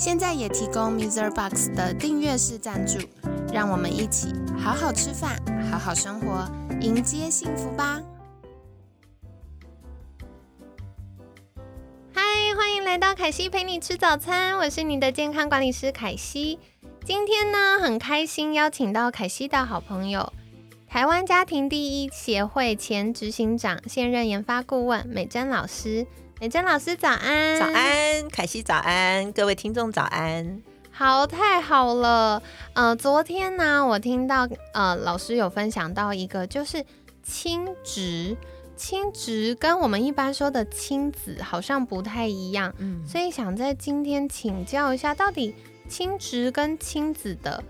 现在也提供 Mr. Box 的订阅式赞助，让我们一起好好吃饭，好好生活，迎接幸福吧！嗨，欢迎来到凯西陪你吃早餐，我是你的健康管理师凯西。今天呢，很开心邀请到凯西的好朋友，台湾家庭第一协会前执行长、现任研发顾问美珍老师。美珍老师早安，早安，凯西早安，各位听众早安。好，太好了。呃，昨天呢，我听到呃老师有分享到一个，就是亲职，亲职跟我们一般说的亲子好像不太一样，嗯，所以想在今天请教一下，到底。亲职跟亲子的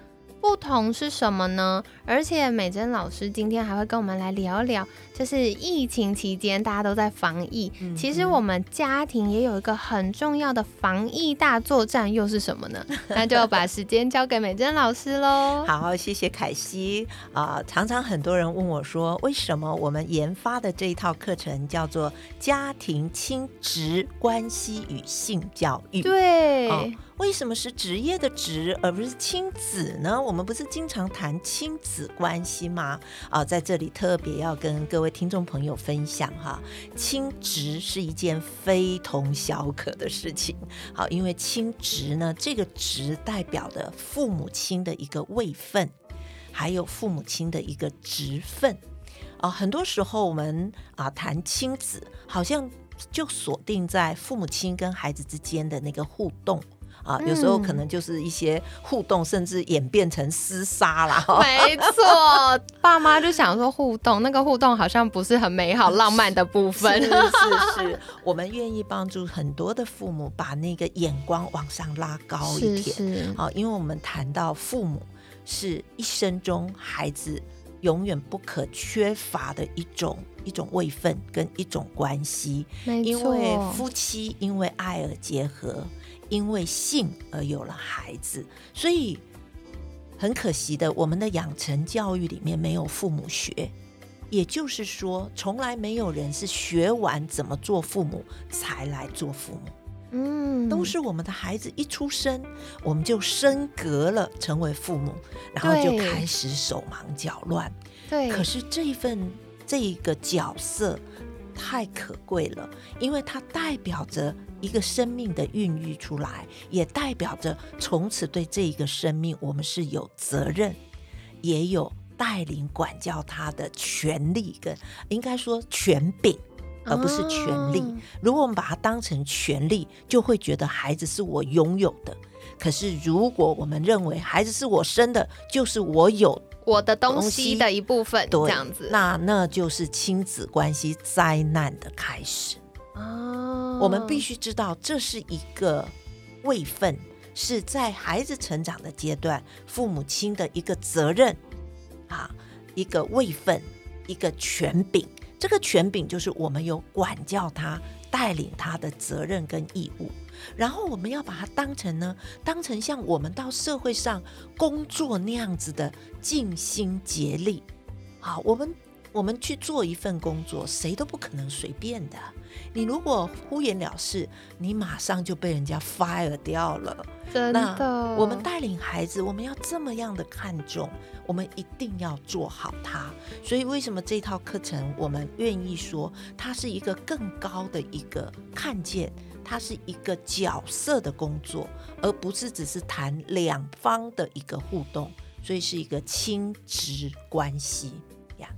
不同是什么呢？而且美珍老师今天还会跟我们来聊聊，就是疫情期间大家都在防疫，其实我们家庭也有一个很重要的防疫大作战，又是什么呢？那就把时间交给美珍老师喽。好，谢谢凯西啊。常常很多人问我说，为什么我们研发的这一套课程叫做家庭亲职关系与性教育？对。为什么是职业的职，而不是亲子呢？我们不是经常谈亲子关系吗？啊，在这里特别要跟各位听众朋友分享哈，亲职是一件非同小可的事情。好，因为亲职呢，这个职代表的父母亲的一个位分，还有父母亲的一个职分。啊，很多时候我们啊谈亲子，好像就锁定在父母亲跟孩子之间的那个互动。啊，有时候可能就是一些互动，甚至演变成厮杀啦。没错，爸妈就想说互动，那个互动好像不是很美好、浪漫的部分。是是是，我们愿意帮助很多的父母把那个眼光往上拉高一点。啊，因为我们谈到父母是一生中孩子永远不可缺乏的一种一种位分跟一种关系。因为夫妻因为爱而结合。因为性而有了孩子，所以很可惜的，我们的养成教育里面没有父母学，也就是说，从来没有人是学完怎么做父母才来做父母。嗯，都是我们的孩子一出生，我们就升格了，成为父母，然后就开始手忙脚乱。对，可是这一份这一个角色太可贵了，因为它代表着。一个生命的孕育出来，也代表着从此对这一个生命，我们是有责任，也有带领管教他的权利，跟应该说权柄，而不是权利。如果我们把它当成权利，就会觉得孩子是我拥有的。可是如果我们认为孩子是我生的，就是我有我的东西的一部分，这样子，那那就是亲子关系灾难的开始。我们必须知道，这是一个位分，是在孩子成长的阶段，父母亲的一个责任啊，一个位分，一个权柄。这个权柄就是我们有管教他、带领他的责任跟义务。然后我们要把它当成呢，当成像我们到社会上工作那样子的尽心竭力。好，我们。我们去做一份工作，谁都不可能随便的。你如果敷衍了事，你马上就被人家 fire 掉了。真的，我们带领孩子，我们要这么样的看重，我们一定要做好它。所以，为什么这套课程我们愿意说它是一个更高的一个看见，它是一个角色的工作，而不是只是谈两方的一个互动，所以是一个亲职关系。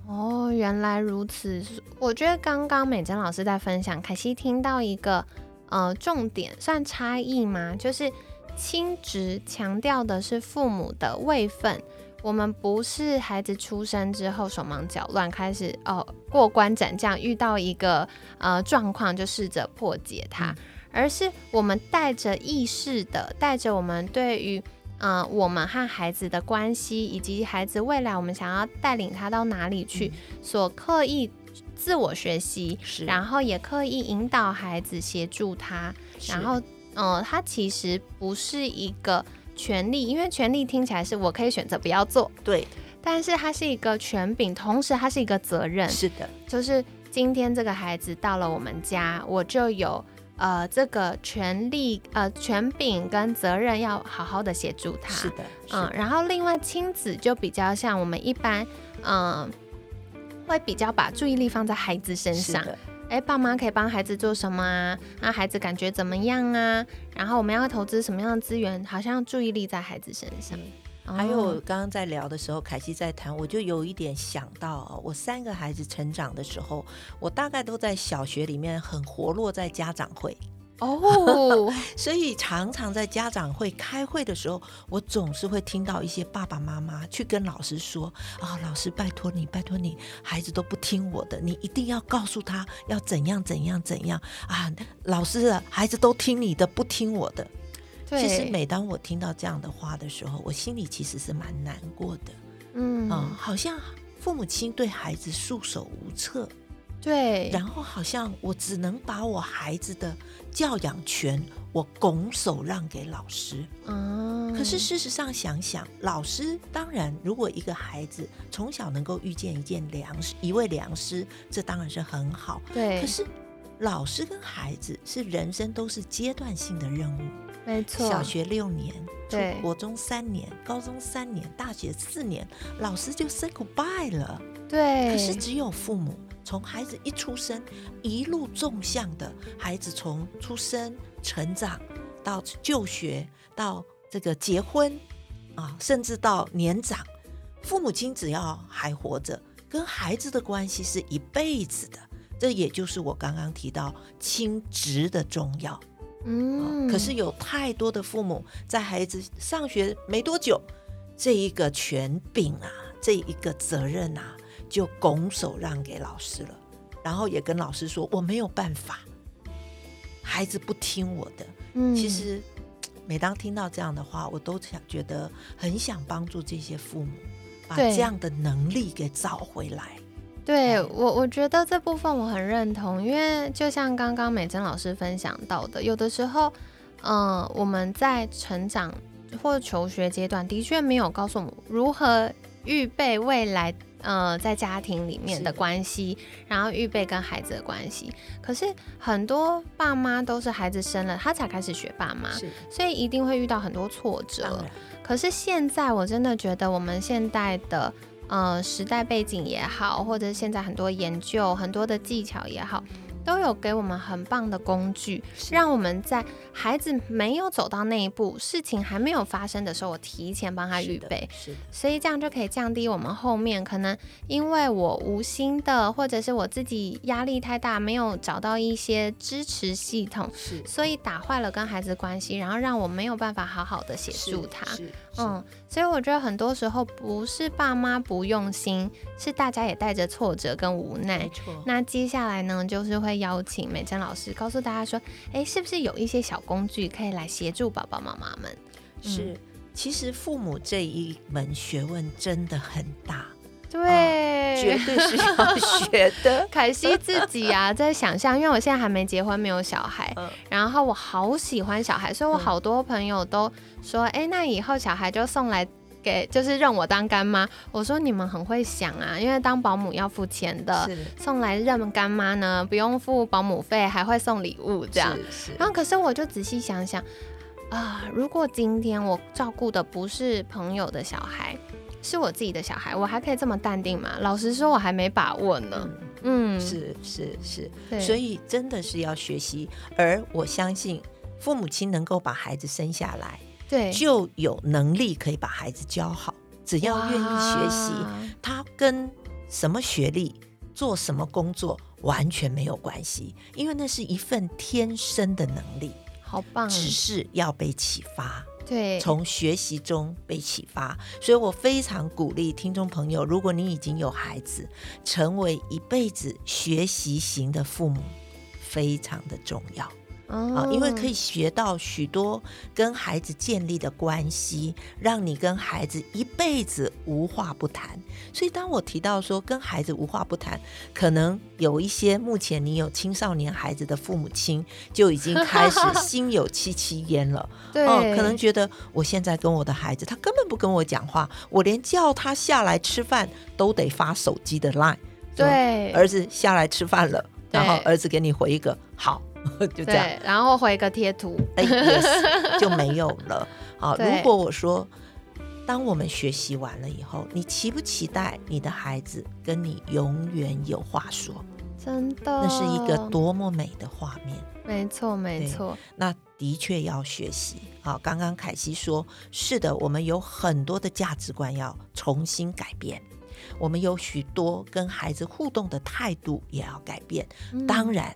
哦，原来如此。我觉得刚刚美珍老师在分享，凯西听到一个呃重点，算差异吗？就是亲职强调的是父母的位分，我们不是孩子出生之后手忙脚乱开始哦过关斩将，遇到一个呃状况就试着破解它，而是我们带着意识的，带着我们对于。嗯，我们和孩子的关系，以及孩子未来我们想要带领他到哪里去，所刻意自我学习，然后也刻意引导孩子协助他，然后，嗯，他其实不是一个权利，因为权利听起来是我可以选择不要做，对，但是它是一个权柄，同时它是一个责任，是的，就是今天这个孩子到了我们家，我就有。呃，这个权利、呃权柄跟责任要好好的协助他。是的，嗯，然后另外亲子就比较像我们一般，嗯，会比较把注意力放在孩子身上。哎，爸妈可以帮孩子做什么啊？那孩子感觉怎么样啊？然后我们要投资什么样的资源？好像注意力在孩子身上。还有刚刚在聊的时候，凯西在谈，我就有一点想到，我三个孩子成长的时候，我大概都在小学里面很活络在家长会哦，所以常常在家长会开会的时候，我总是会听到一些爸爸妈妈去跟老师说啊，老师拜托你，拜托你，孩子都不听我的，你一定要告诉他要怎样怎样怎样啊，老师，孩子都听你的，不听我的。其实每当我听到这样的话的时候，我心里其实是蛮难过的。嗯啊，好像父母亲对孩子束手无策。对，然后好像我只能把我孩子的教养权，我拱手让给老师。嗯，可是事实上想想，老师当然，如果一个孩子从小能够遇见一件良师，一位良师，这当然是很好。对，可是老师跟孩子是人生都是阶段性的任务。没错，小学六年，对，国中三年，高中三年，大学四年，老师就 say goodbye 了。对，可是只有父母从孩子一出生，一路纵向的孩子从出生、成长到就学，到这个结婚啊，甚至到年长，父母亲只要还活着，跟孩子的关系是一辈子的。这也就是我刚刚提到亲职的重要。嗯，可是有太多的父母在孩子上学没多久，这一个权柄啊，这一个责任啊，就拱手让给老师了，然后也跟老师说我没有办法，孩子不听我的。嗯，其实每当听到这样的话，我都想觉得很想帮助这些父母，把这样的能力给找回来。对我，我觉得这部分我很认同，因为就像刚刚美珍老师分享到的，有的时候，嗯，我们在成长或求学阶段，的确没有告诉我们如何预备未来，呃，在家庭里面的关系，然后预备跟孩子的关系。可是很多爸妈都是孩子生了，他才开始学爸妈，所以一定会遇到很多挫折。可是现在我真的觉得，我们现代的。呃，时代背景也好，或者现在很多研究、很多的技巧也好。都有给我们很棒的工具，让我们在孩子没有走到那一步，事情还没有发生的时候，我提前帮他预备。是的，所以这样就可以降低我们后面可能因为我无心的，或者是我自己压力太大，没有找到一些支持系统，是，所以打坏了跟孩子关系，然后让我没有办法好好的协助他。嗯，所以我觉得很多时候不是爸妈不用心，是大家也带着挫折跟无奈。没错。那接下来呢，就是会。邀请美珍老师告诉大家说：“哎，是不是有一些小工具可以来协助宝宝妈妈们？”是，其实父母这一门学问真的很大，对，绝对是要学的。凯西自己啊，在想象，因为我现在还没结婚，没有小孩，然后我好喜欢小孩，所以我好多朋友都说：“哎，那以后小孩就送来。”给就是认我当干妈，我说你们很会想啊，因为当保姆要付钱的，送来认干妈呢，不用付保姆费，还会送礼物这样。然后可是我就仔细想想啊，如果今天我照顾的不是朋友的小孩，是我自己的小孩，我还可以这么淡定吗？老实说，我还没把握呢。嗯，是是是，所以真的是要学习，而我相信父母亲能够把孩子生下来。对，就有能力可以把孩子教好，只要愿意学习，他跟什么学历、做什么工作完全没有关系，因为那是一份天生的能力，好棒，只是要被启发，对，从学习中被启发，所以我非常鼓励听众朋友，如果你已经有孩子，成为一辈子学习型的父母，非常的重要。啊，因为可以学到许多跟孩子建立的关系，让你跟孩子一辈子无话不谈。所以，当我提到说跟孩子无话不谈，可能有一些目前你有青少年孩子的父母亲就已经开始 心有戚戚焉了。对，可能觉得我现在跟我的孩子，他根本不跟我讲话，我连叫他下来吃饭都得发手机的 line。对，儿子下来吃饭了，然后儿子给你回一个好。就这样，然后回个贴图，哎 yes,，就没有了。好，如果我说，当我们学习完了以后，你期不期待你的孩子跟你永远有话说？真的，那是一个多么美的画面。没错，没错。那的确要学习。好，刚刚凯西说，是的，我们有很多的价值观要重新改变，我们有许多跟孩子互动的态度也要改变。当然。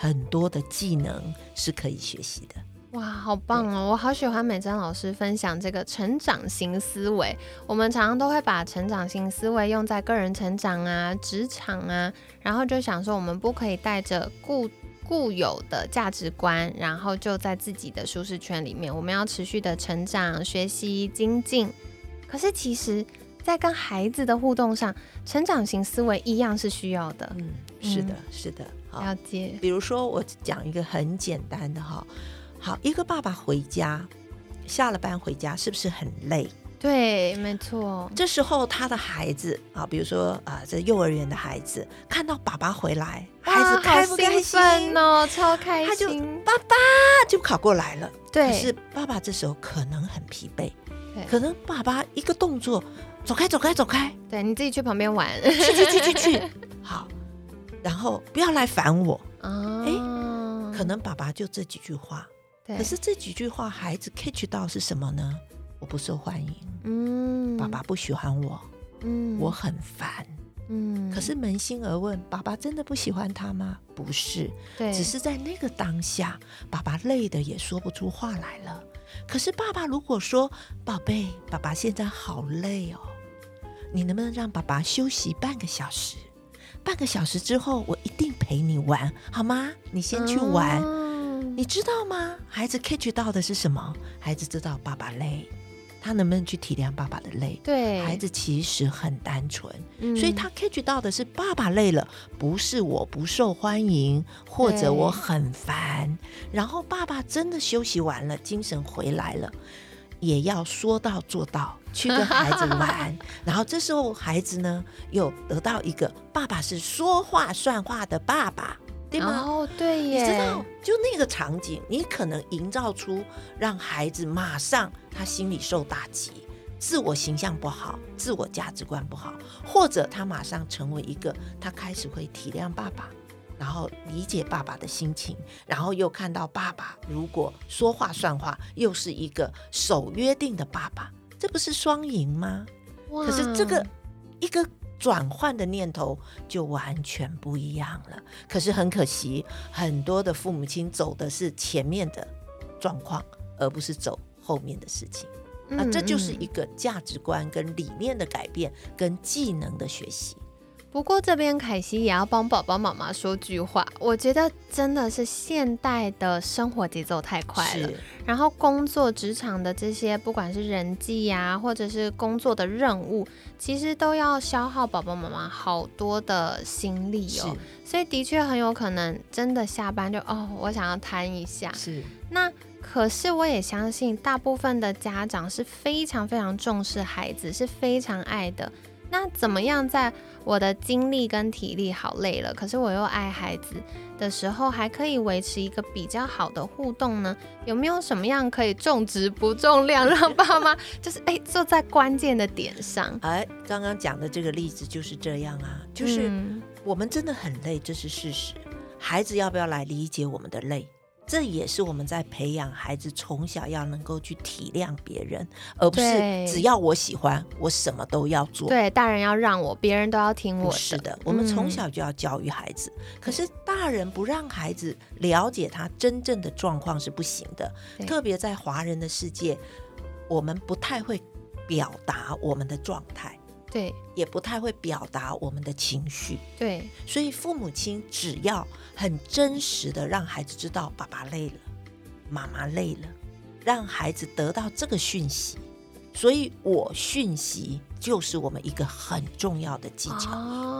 很多的技能是可以学习的，哇，好棒哦！我好喜欢美珍老师分享这个成长型思维。我们常常都会把成长型思维用在个人成长啊、职场啊，然后就想说，我们不可以带着固固有的价值观，然后就在自己的舒适圈里面。我们要持续的成长、学习、精进。可是其实，在跟孩子的互动上，成长型思维一样是需要的。嗯，是的，是的。了解，比如说我讲一个很简单的哈，好，一个爸爸回家，下了班回家是不是很累？对，没错。这时候他的孩子啊，比如说啊，这幼儿园的孩子看到爸爸回来，孩子开不开心？哦，超开心，他就爸爸！就跑过来了。对，可是爸爸这时候可能很疲惫，可能爸爸一个动作，走开，走开，走开，对你自己去旁边玩，去去去去去，好。然后不要来烦我啊！哎，可能爸爸就这几句话，可是这几句话孩子 catch 到是什么呢？我不受欢迎，嗯，爸爸不喜欢我，嗯，我很烦，嗯。可是扪心而问，爸爸真的不喜欢他吗？不是，对，只是在那个当下，爸爸累的也说不出话来了。可是爸爸如果说：“宝贝，爸爸现在好累哦，你能不能让爸爸休息半个小时？”半个小时之后，我一定陪你玩，好吗？你先去玩，你知道吗？孩子 catch 到的是什么？孩子知道爸爸累，他能不能去体谅爸爸的累？对，孩子其实很单纯，所以他 catch 到的是爸爸累了，不是我不受欢迎或者我很烦。然后爸爸真的休息完了，精神回来了。也要说到做到，去跟孩子玩，然后这时候孩子呢又得到一个爸爸是说话算话的爸爸，对吗？哦，对耶，你知道，就那个场景，你可能营造出让孩子马上他心里受打击，自我形象不好，自我价值观不好，或者他马上成为一个，他开始会体谅爸爸。然后理解爸爸的心情，然后又看到爸爸如果说话算话，又是一个守约定的爸爸，这不是双赢吗？可是这个一个转换的念头就完全不一样了。可是很可惜，很多的父母亲走的是前面的状况，而不是走后面的事情。那这就是一个价值观跟理念的改变，跟技能的学习。不过这边凯西也要帮宝宝妈妈说句话，我觉得真的是现代的生活节奏太快了，然后工作职场的这些不管是人际呀，或者是工作的任务，其实都要消耗宝宝妈妈好多的心力哦，所以的确很有可能真的下班就哦，我想要瘫一下。是，那可是我也相信大部分的家长是非常非常重视孩子，是非常爱的。那怎么样在我的精力跟体力好累了，可是我又爱孩子的时候，还可以维持一个比较好的互动呢？有没有什么样可以重质不重量，让爸妈就是哎坐在关键的点上？哎，刚刚讲的这个例子就是这样啊，就是我们真的很累，这是事实。孩子要不要来理解我们的累？这也是我们在培养孩子从小要能够去体谅别人，而不是只要我喜欢，我什么都要做。对，大人要让我，别人都要听我的。是的，我们从小就要教育孩子。可是大人不让孩子了解他真正的状况是不行的。特别在华人的世界，我们不太会表达我们的状态。对，也不太会表达我们的情绪，对，所以父母亲只要很真实的让孩子知道爸爸累了，妈妈累了，让孩子得到这个讯息。所以我讯息就是我们一个很重要的技巧。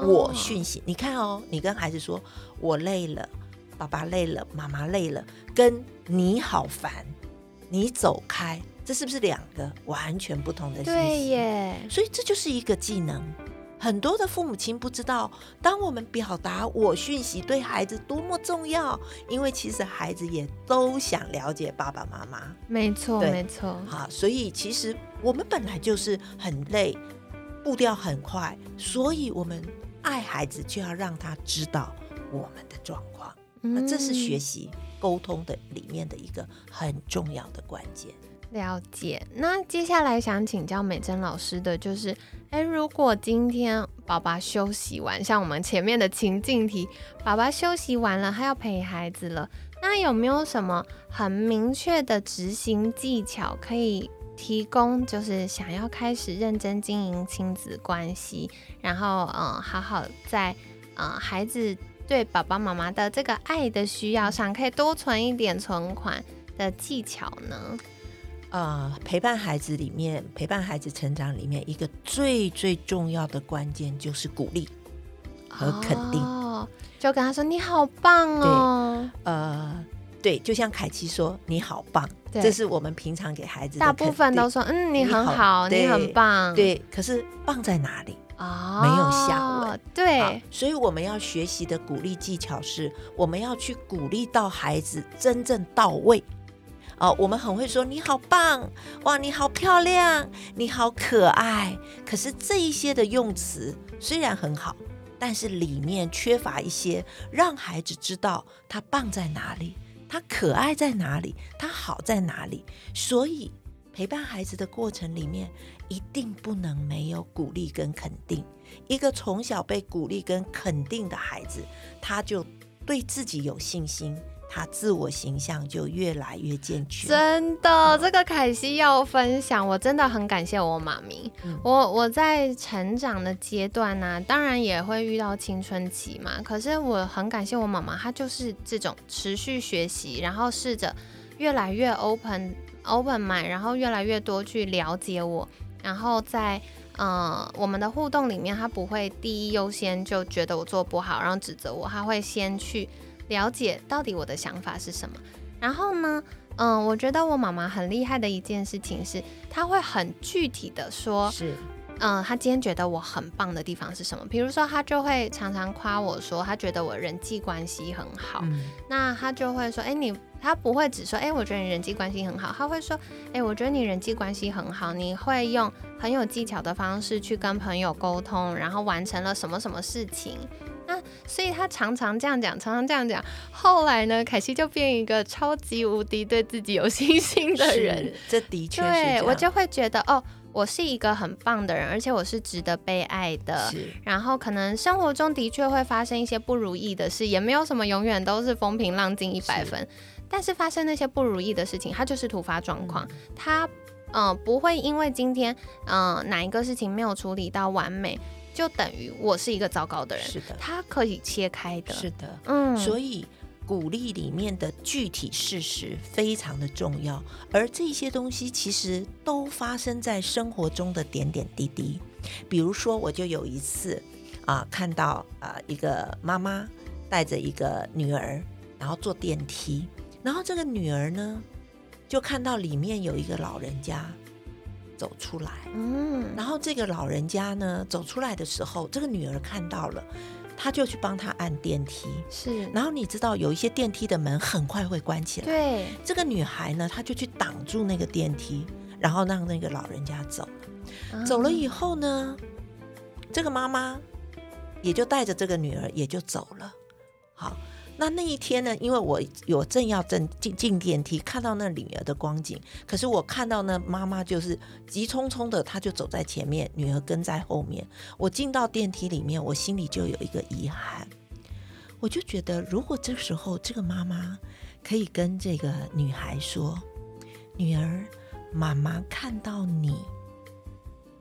我讯息，你看哦，你跟孩子说我累了，爸爸累了，妈妈累了，跟你好烦，你走开，这是不是两个完全不同的信息？对耶。所以这就是一个技能。很多的父母亲不知道，当我们表达我讯息对孩子多么重要，因为其实孩子也都想了解爸爸妈妈。没错，没错。好，所以其实我们本来就是很累，步调很快，所以我们爱孩子就要让他知道我们的状况。那这是学习沟通的里面的一个很重要的关键。了解。那接下来想请教美珍老师的就是。哎，如果今天宝宝休息完，像我们前面的情境题，宝宝休息完了，他要陪孩子了，那有没有什么很明确的执行技巧可以提供？就是想要开始认真经营亲子关系，然后嗯，好好在嗯孩子对爸爸妈妈的这个爱的需要上，可以多存一点存款的技巧呢？呃，陪伴孩子里面，陪伴孩子成长里面，一个最最重要的关键就是鼓励和肯定。哦，就跟他说你好棒哦。对，呃，对，就像凯奇说你好棒，这是我们平常给孩子大部分都说嗯你很好，你很棒。对，可是棒在哪里？哦，没有下文。对，所以我们要学习的鼓励技巧是，我们要去鼓励到孩子真正到位。哦，我们很会说你好棒哇，你好漂亮，你好可爱。可是这一些的用词虽然很好，但是里面缺乏一些让孩子知道他棒在哪里，他可爱在哪里，他好在哪里。所以陪伴孩子的过程里面，一定不能没有鼓励跟肯定。一个从小被鼓励跟肯定的孩子，他就对自己有信心。他自我形象就越来越健全。真的，这个凯西要分享，我真的很感谢我妈咪。我我在成长的阶段呢，当然也会遇到青春期嘛。可是我很感谢我妈妈，她就是这种持续学习，然后试着越来越 open open mind，然后越来越多去了解我。然后在嗯我们的互动里面，她不会第一优先就觉得我做不好，然后指责我，她会先去。了解到底我的想法是什么，然后呢，嗯，我觉得我妈妈很厉害的一件事情是，她会很具体的说，是，嗯，她今天觉得我很棒的地方是什么？比如说，她就会常常夸我说，她觉得我人际关系很好。那她就会说，哎，你，她不会只说，哎，我觉得你人际关系很好，她会说，哎，我觉得你人际关系很好，你会用很有技巧的方式去跟朋友沟通，然后完成了什么什么事情。那所以他常常这样讲，常常这样讲。后来呢，凯西就变一个超级无敌对自己有信心的人。这的确是对我就会觉得哦，我是一个很棒的人，而且我是值得被爱的。然后可能生活中的确会发生一些不如意的事，也没有什么永远都是风平浪静一百分。但是发生那些不如意的事情，它就是突发状况。它嗯不会因为今天嗯哪一个事情没有处理到完美。就等于我是一个糟糕的人，是的，他可以切开的，是的，嗯，所以鼓励里面的具体事实非常的重要，而这些东西其实都发生在生活中的点点滴滴。比如说，我就有一次啊，看到啊一个妈妈带着一个女儿，然后坐电梯，然后这个女儿呢就看到里面有一个老人家。走出来，嗯，然后这个老人家呢走出来的时候，这个女儿看到了，她就去帮他按电梯，是。然后你知道有一些电梯的门很快会关起来，对。这个女孩呢，她就去挡住那个电梯，然后让那个老人家走了。走了以后呢，这个妈妈也就带着这个女儿也就走了。好。那那一天呢？因为我有正要正进进电梯，看到那女儿的光景，可是我看到呢妈妈就是急匆匆的，她就走在前面，女儿跟在后面。我进到电梯里面，我心里就有一个遗憾，我就觉得，如果这时候这个妈妈可以跟这个女孩说：“女儿，妈妈看到你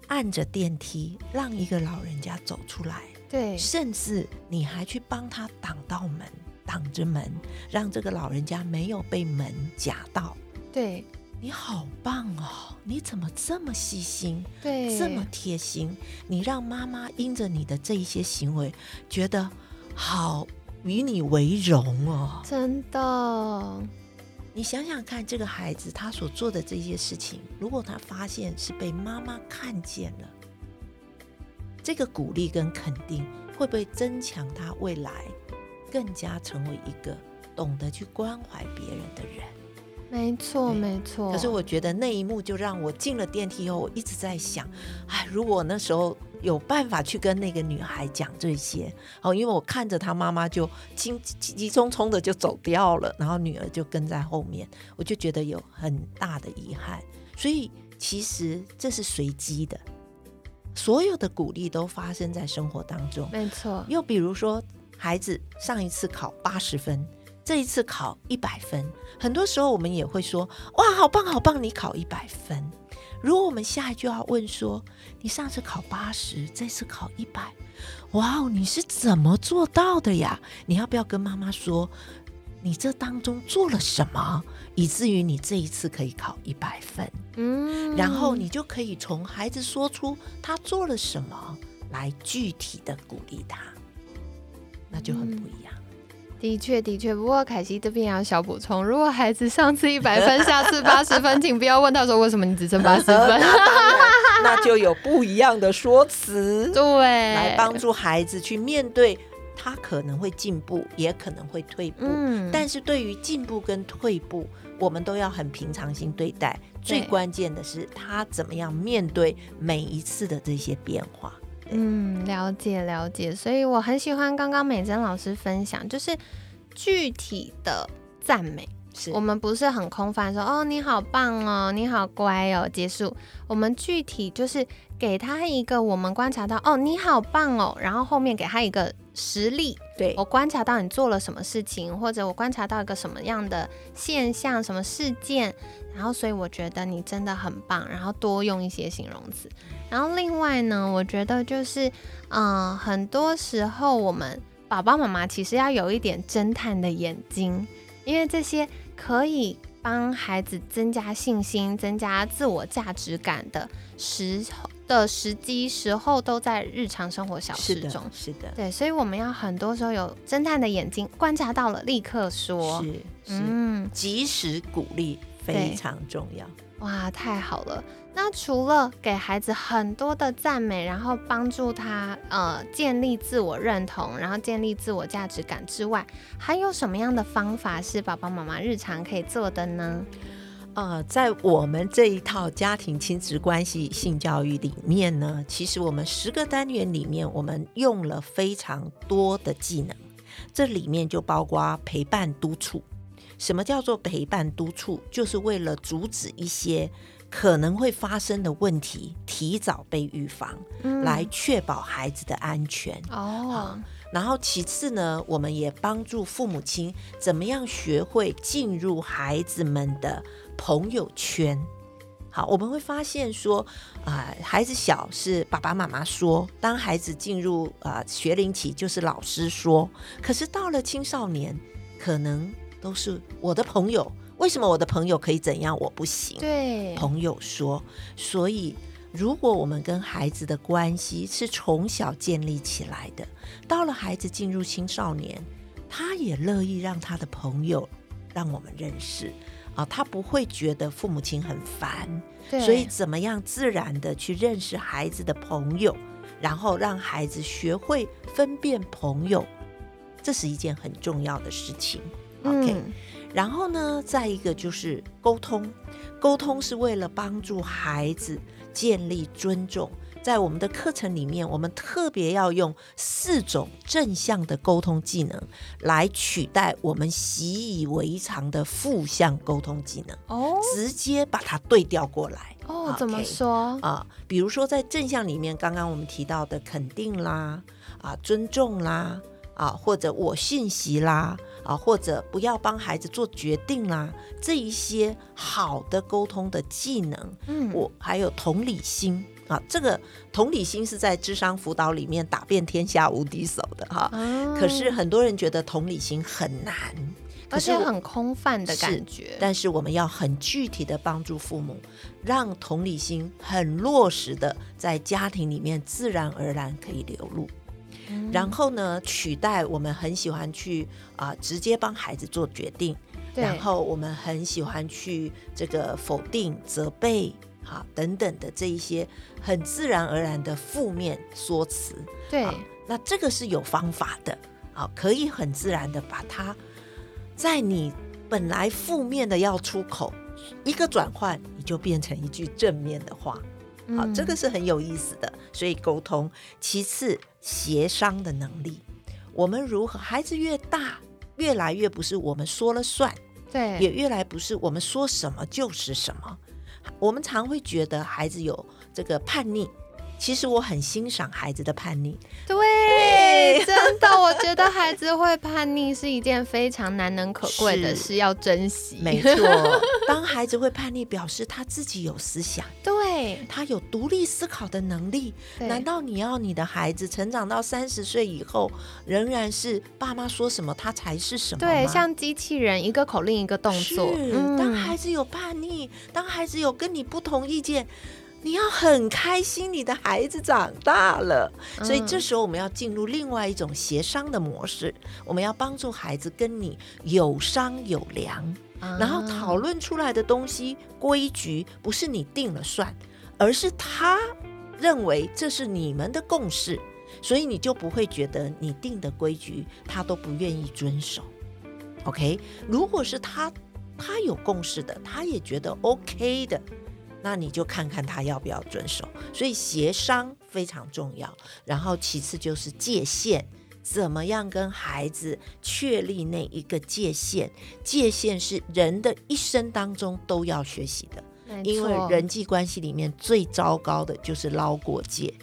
按着电梯让一个老人家走出来，对，甚至你还去帮他挡到门，挡着门，让这个老人家没有被门夹到。对，你好棒哦！你怎么这么细心？对，这么贴心？你让妈妈因着你的这一些行为，觉得好与你为荣哦。真的。你想想看，这个孩子他所做的这些事情，如果他发现是被妈妈看见了，这个鼓励跟肯定会不会增强他未来更加成为一个懂得去关怀别人的人？没错，没错。可是我觉得那一幕就让我进了电梯以后，我一直在想，哎，如果那时候。有办法去跟那个女孩讲这些哦，因为我看着她妈妈就急急急匆匆的就走掉了，然后女儿就跟在后面，我就觉得有很大的遗憾。所以其实这是随机的，所有的鼓励都发生在生活当中。没错。又比如说，孩子上一次考八十分，这一次考一百分，很多时候我们也会说：“哇，好棒好棒，你考一百分。”如果我们下一句要问说，你上次考八十，这次考一百，哇哦，你是怎么做到的呀？你要不要跟妈妈说，你这当中做了什么，以至于你这一次可以考一百分？嗯，然后你就可以从孩子说出他做了什么，来具体的鼓励他，那就很不一样。的确，的确。不过凯西这边要小补充：如果孩子上次一百分，下次八十分，请不要问他说为什么你只剩八十分，那就有不一样的说辞，对，来帮助孩子去面对他可能会进步，也可能会退步。嗯，但是对于进步跟退步，我们都要很平常心对待。最关键的是他怎么样面对每一次的这些变化。嗯，了解了解，所以我很喜欢刚刚美珍老师分享，就是具体的赞美，是。我们不是很空泛说哦你好棒哦，你好乖哦，结束。我们具体就是给他一个我们观察到哦你好棒哦，然后后面给他一个实例，对。我观察到你做了什么事情，或者我观察到一个什么样的现象、什么事件，然后所以我觉得你真的很棒，然后多用一些形容词。然后另外呢，我觉得就是，嗯，很多时候我们爸爸妈妈其实要有一点侦探的眼睛，因为这些可以帮孩子增加信心、增加自我价值感的时候的时机时候，都在日常生活小事中。是的，对，所以我们要很多时候有侦探的眼睛，观察到了立刻说，是，嗯，及时鼓励非常重要。哇，太好了！那除了给孩子很多的赞美，然后帮助他呃建立自我认同，然后建立自我价值感之外，还有什么样的方法是爸爸妈妈日常可以做的呢？呃，在我们这一套家庭亲子关系性教育里面呢，其实我们十个单元里面，我们用了非常多的技能，这里面就包括陪伴督促。什么叫做陪伴督促？就是为了阻止一些。可能会发生的问题，提早被预防，来确保孩子的安全。哦，然后其次呢，我们也帮助父母亲怎么样学会进入孩子们的朋友圈。好，我们会发现说，啊，孩子小是爸爸妈妈说，当孩子进入啊学龄期就是老师说，可是到了青少年，可能都是我的朋友。为什么我的朋友可以怎样，我不行？对，朋友说。所以，如果我们跟孩子的关系是从小建立起来的，到了孩子进入青少年，他也乐意让他的朋友让我们认识啊，他不会觉得父母亲很烦。所以，怎么样自然的去认识孩子的朋友，然后让孩子学会分辨朋友，这是一件很重要的事情。OK。然后呢，再一个就是沟通，沟通是为了帮助孩子建立尊重。在我们的课程里面，我们特别要用四种正向的沟通技能来取代我们习以为常的负向沟通技能。哦，直接把它对调过来。哦，怎么说啊？比如说在正向里面，刚刚我们提到的肯定啦，啊，尊重啦。啊，或者我信息啦，啊，或者不要帮孩子做决定啦，这一些好的沟通的技能，嗯，我还有同理心啊，这个同理心是在智商辅导里面打遍天下无敌手的哈。可是很多人觉得同理心很难，而且很空泛的感觉。但是我们要很具体的帮助父母，让同理心很落实的在家庭里面自然而然可以流露。然后呢，取代我们很喜欢去啊，直接帮孩子做决定。然后我们很喜欢去这个否定、责备。好，等等的这一些很自然而然的负面说辞，对，那这个是有方法的，好，可以很自然的把它在你本来负面的要出口一个转换，你就变成一句正面的话，好，这个是很有意思的。所以沟通，其次协商的能力，我们如何？孩子越大，越来越不是我们说了算，对，也越来不是我们说什么就是什么。我们常会觉得孩子有这个叛逆，其实我很欣赏孩子的叛逆。对，真的，我觉得孩子会叛逆是一件非常难能可贵的事，要珍惜。没错，当孩子会叛逆，表示他自己有思想，对他有独立思考的能力。难道你要你的孩子成长到三十岁以后，仍然是爸妈说什么他才是什么？对，像机器人，一个口令一个动作。当孩子有叛逆，当孩子有跟你不同意见。你要很开心，你的孩子长大了，所以这时候我们要进入另外一种协商的模式，我们要帮助孩子跟你有商有量，然后讨论出来的东西规矩不是你定了算，而是他认为这是你们的共识，所以你就不会觉得你定的规矩他都不愿意遵守。OK，如果是他他有共识的，他也觉得 OK 的。那你就看看他要不要遵守，所以协商非常重要。然后其次就是界限，怎么样跟孩子确立那一个界限？界限是人的一生当中都要学习的，因为人际关系里面最糟糕的就是捞过界。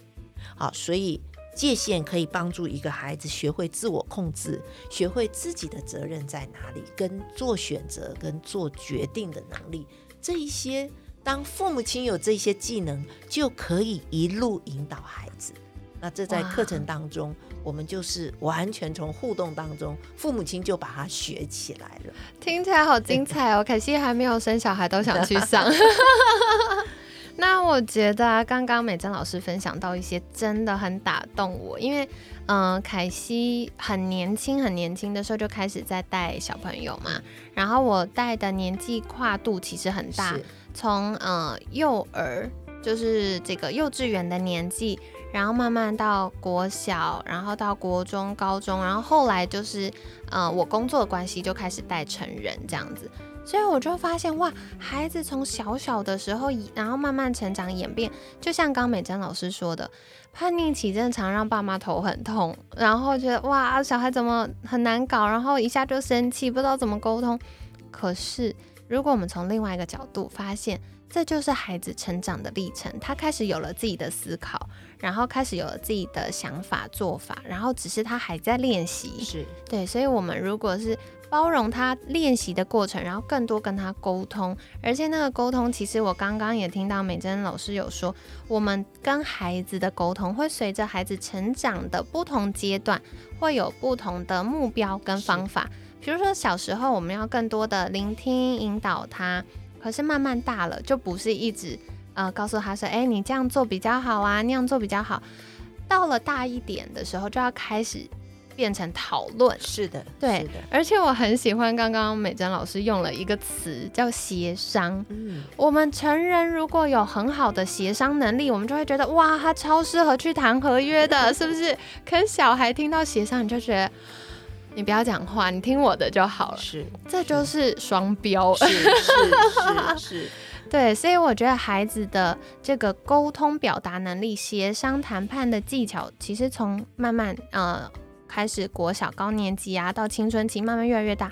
好，所以界限可以帮助一个孩子学会自我控制，学会自己的责任在哪里，跟做选择跟做决定的能力，这一些。当父母亲有这些技能，就可以一路引导孩子。那这在课程当中，我们就是完全从互动当中，父母亲就把它学起来了。听起来好精彩哦！可惜还没有生小孩，都想去上。那我觉得刚刚美珍老师分享到一些真的很打动我，因为嗯，凯西很年轻，很年轻的时候就开始在带小朋友嘛，然后我带的年纪跨度其实很大。从呃幼儿就是这个幼稚园的年纪，然后慢慢到国小，然后到国中、高中，然后后来就是呃我工作的关系就开始带成人这样子，所以我就发现哇，孩子从小小的时候，然后慢慢成长演变，就像刚美珍老师说的，叛逆期正常让爸妈头很痛，然后觉得哇小孩怎么很难搞，然后一下就生气，不知道怎么沟通，可是。如果我们从另外一个角度发现，这就是孩子成长的历程，他开始有了自己的思考，然后开始有了自己的想法做法，然后只是他还在练习。是对，所以，我们如果是包容他练习的过程，然后更多跟他沟通，而且那个沟通，其实我刚刚也听到美珍老师有说，我们跟孩子的沟通会随着孩子成长的不同阶段，会有不同的目标跟方法。比如说小时候我们要更多的聆听引导他，可是慢慢大了就不是一直呃告诉他说，哎，你这样做比较好啊，那样做比较好。到了大一点的时候就要开始变成讨论。是的，对的。而且我很喜欢刚刚美珍老师用了一个词叫协商。嗯，我们成人如果有很好的协商能力，我们就会觉得哇，他超适合去谈合约的，是不是？可是小孩听到协商，你就觉得。你不要讲话，你听我的就好了。是，这就是双标。是是是是，对，所以我觉得孩子的这个沟通表达能力、协商谈判的技巧，其实从慢慢呃开始国小高年级啊，到青春期慢慢越来越大，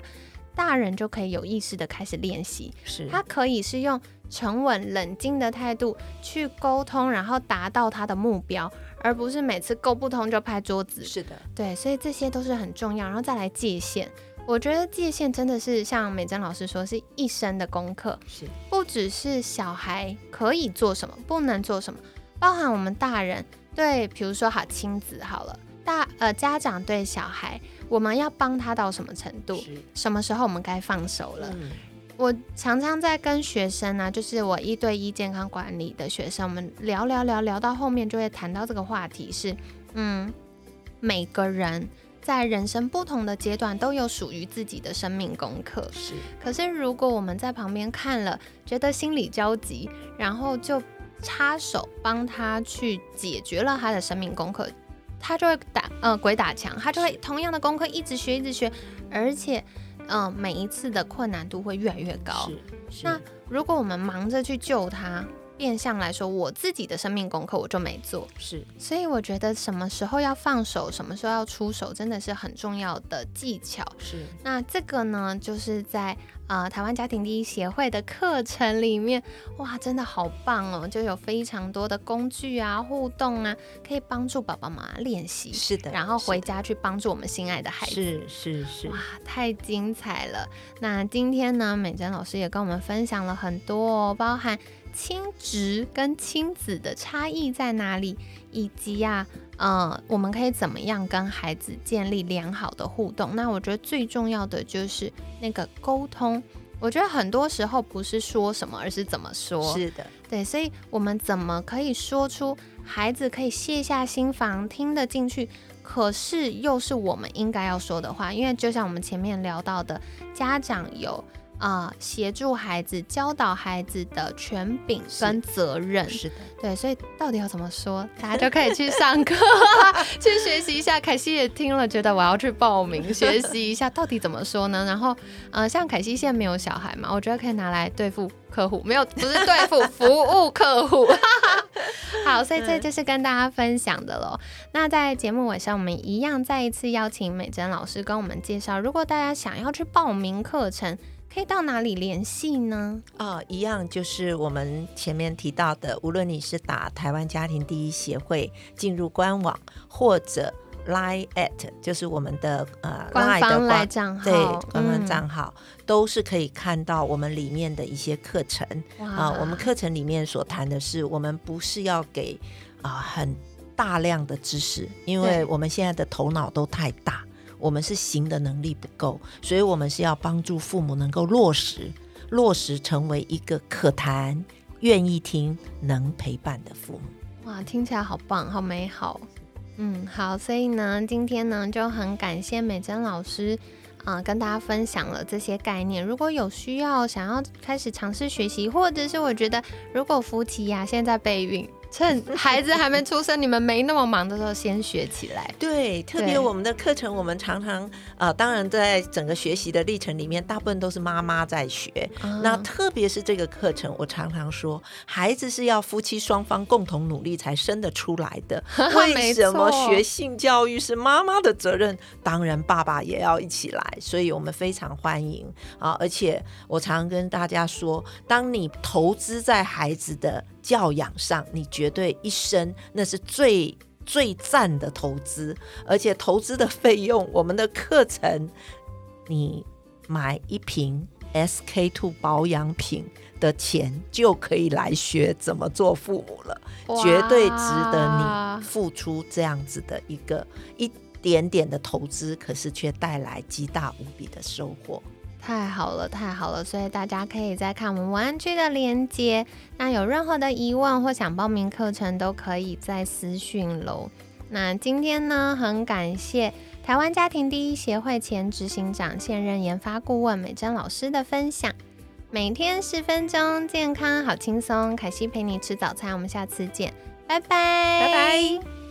大人就可以有意识的开始练习。是，他可以是用沉稳冷静的态度去沟通，然后达到他的目标。而不是每次够不通就拍桌子。是的，对，所以这些都是很重要。然后再来界限，我觉得界限真的是像美珍老师说，是一生的功课。是，不只是小孩可以做什么，不能做什么，包含我们大人对，比如说好亲子好了，大呃家长对小孩，我们要帮他到什么程度？什么时候我们该放手了？我常常在跟学生呢，就是我一对一健康管理的学生，我们聊聊聊聊到后面就会谈到这个话题，是嗯，每个人在人生不同的阶段都有属于自己的生命功课。是，可是如果我们在旁边看了，觉得心里焦急，然后就插手帮他去解决了他的生命功课，他就会打呃鬼打墙，他就会同样的功课一直学一直学，而且。嗯，每一次的困难度会越来越高。那如果我们忙着去救他，变相来说，我自己的生命功课我就没做。是，所以我觉得什么时候要放手，什么时候要出手，真的是很重要的技巧。是，那这个呢，就是在。啊，台湾家庭第一协会的课程里面，哇，真的好棒哦！就有非常多的工具啊、互动啊，可以帮助爸爸妈妈练习。是的，然后回家去帮助我们心爱的孩子。是是是，哇，太精彩了！那今天呢，美珍老师也跟我们分享了很多哦，包含亲职跟亲子的差异在哪里，以及呀。嗯，我们可以怎么样跟孩子建立良好的互动？那我觉得最重要的就是那个沟通。我觉得很多时候不是说什么，而是怎么说。是的，对，所以我们怎么可以说出孩子可以卸下心防，听得进去，可是又是我们应该要说的话？因为就像我们前面聊到的，家长有。啊，协助孩子、教导孩子的权柄跟责任是的，对，所以到底要怎么说，大家就 可以去上课，去学习一下。凯西也听了，觉得我要去报名 学习一下，到底怎么说呢？然后，呃，像凯西现在没有小孩嘛，我觉得可以拿来对付客户，没有，不是对付 服务客户。好，所以这就是跟大家分享的喽。那在节目尾声，我们一样再一次邀请美珍老师跟我们介绍，如果大家想要去报名课程。可以到哪里联系呢？啊，一样就是我们前面提到的，无论你是打台湾家庭第一协会进入官网，或者 Line at 就是我们的呃官方来账号，对官方账号都是可以看到我们里面的一些课程啊。我们课程里面所谈的是，我们不是要给啊很大量的知识，因为我们现在的头脑都太大。我们是行的能力不够，所以我们是要帮助父母能够落实，落实成为一个可谈、愿意听、能陪伴的父母。哇，听起来好棒，好美好。嗯，好，所以呢，今天呢就很感谢美珍老师啊，跟大家分享了这些概念。如果有需要想要开始尝试学习，或者是我觉得如果夫妻呀现在备孕。趁孩子还没出生，你们没那么忙的时候，先学起来。对，特别我们的课程，我们常常呃，当然在整个学习的历程里面，大部分都是妈妈在学。那特别是这个课程，我常常说，孩子是要夫妻双方共同努力才生得出来的。为什么学性教育是妈妈的责任？当然，爸爸也要一起来。所以我们非常欢迎啊！而且我常常跟大家说，当你投资在孩子的。教养上，你绝对一生那是最最赞的投资，而且投资的费用，我们的课程，你买一瓶 SK two 保养品的钱就可以来学怎么做父母了，绝对值得你付出这样子的一个一点点的投资，可是却带来极大无比的收获。太好了，太好了！所以大家可以再看我们文案区的链接。那有任何的疑问或想报名课程，都可以在私讯喽。那今天呢，很感谢台湾家庭第一协会前执行长、现任研发顾问美珍老师的分享。每天十分钟，健康好轻松。凯西陪你吃早餐，我们下次见，拜拜，拜拜。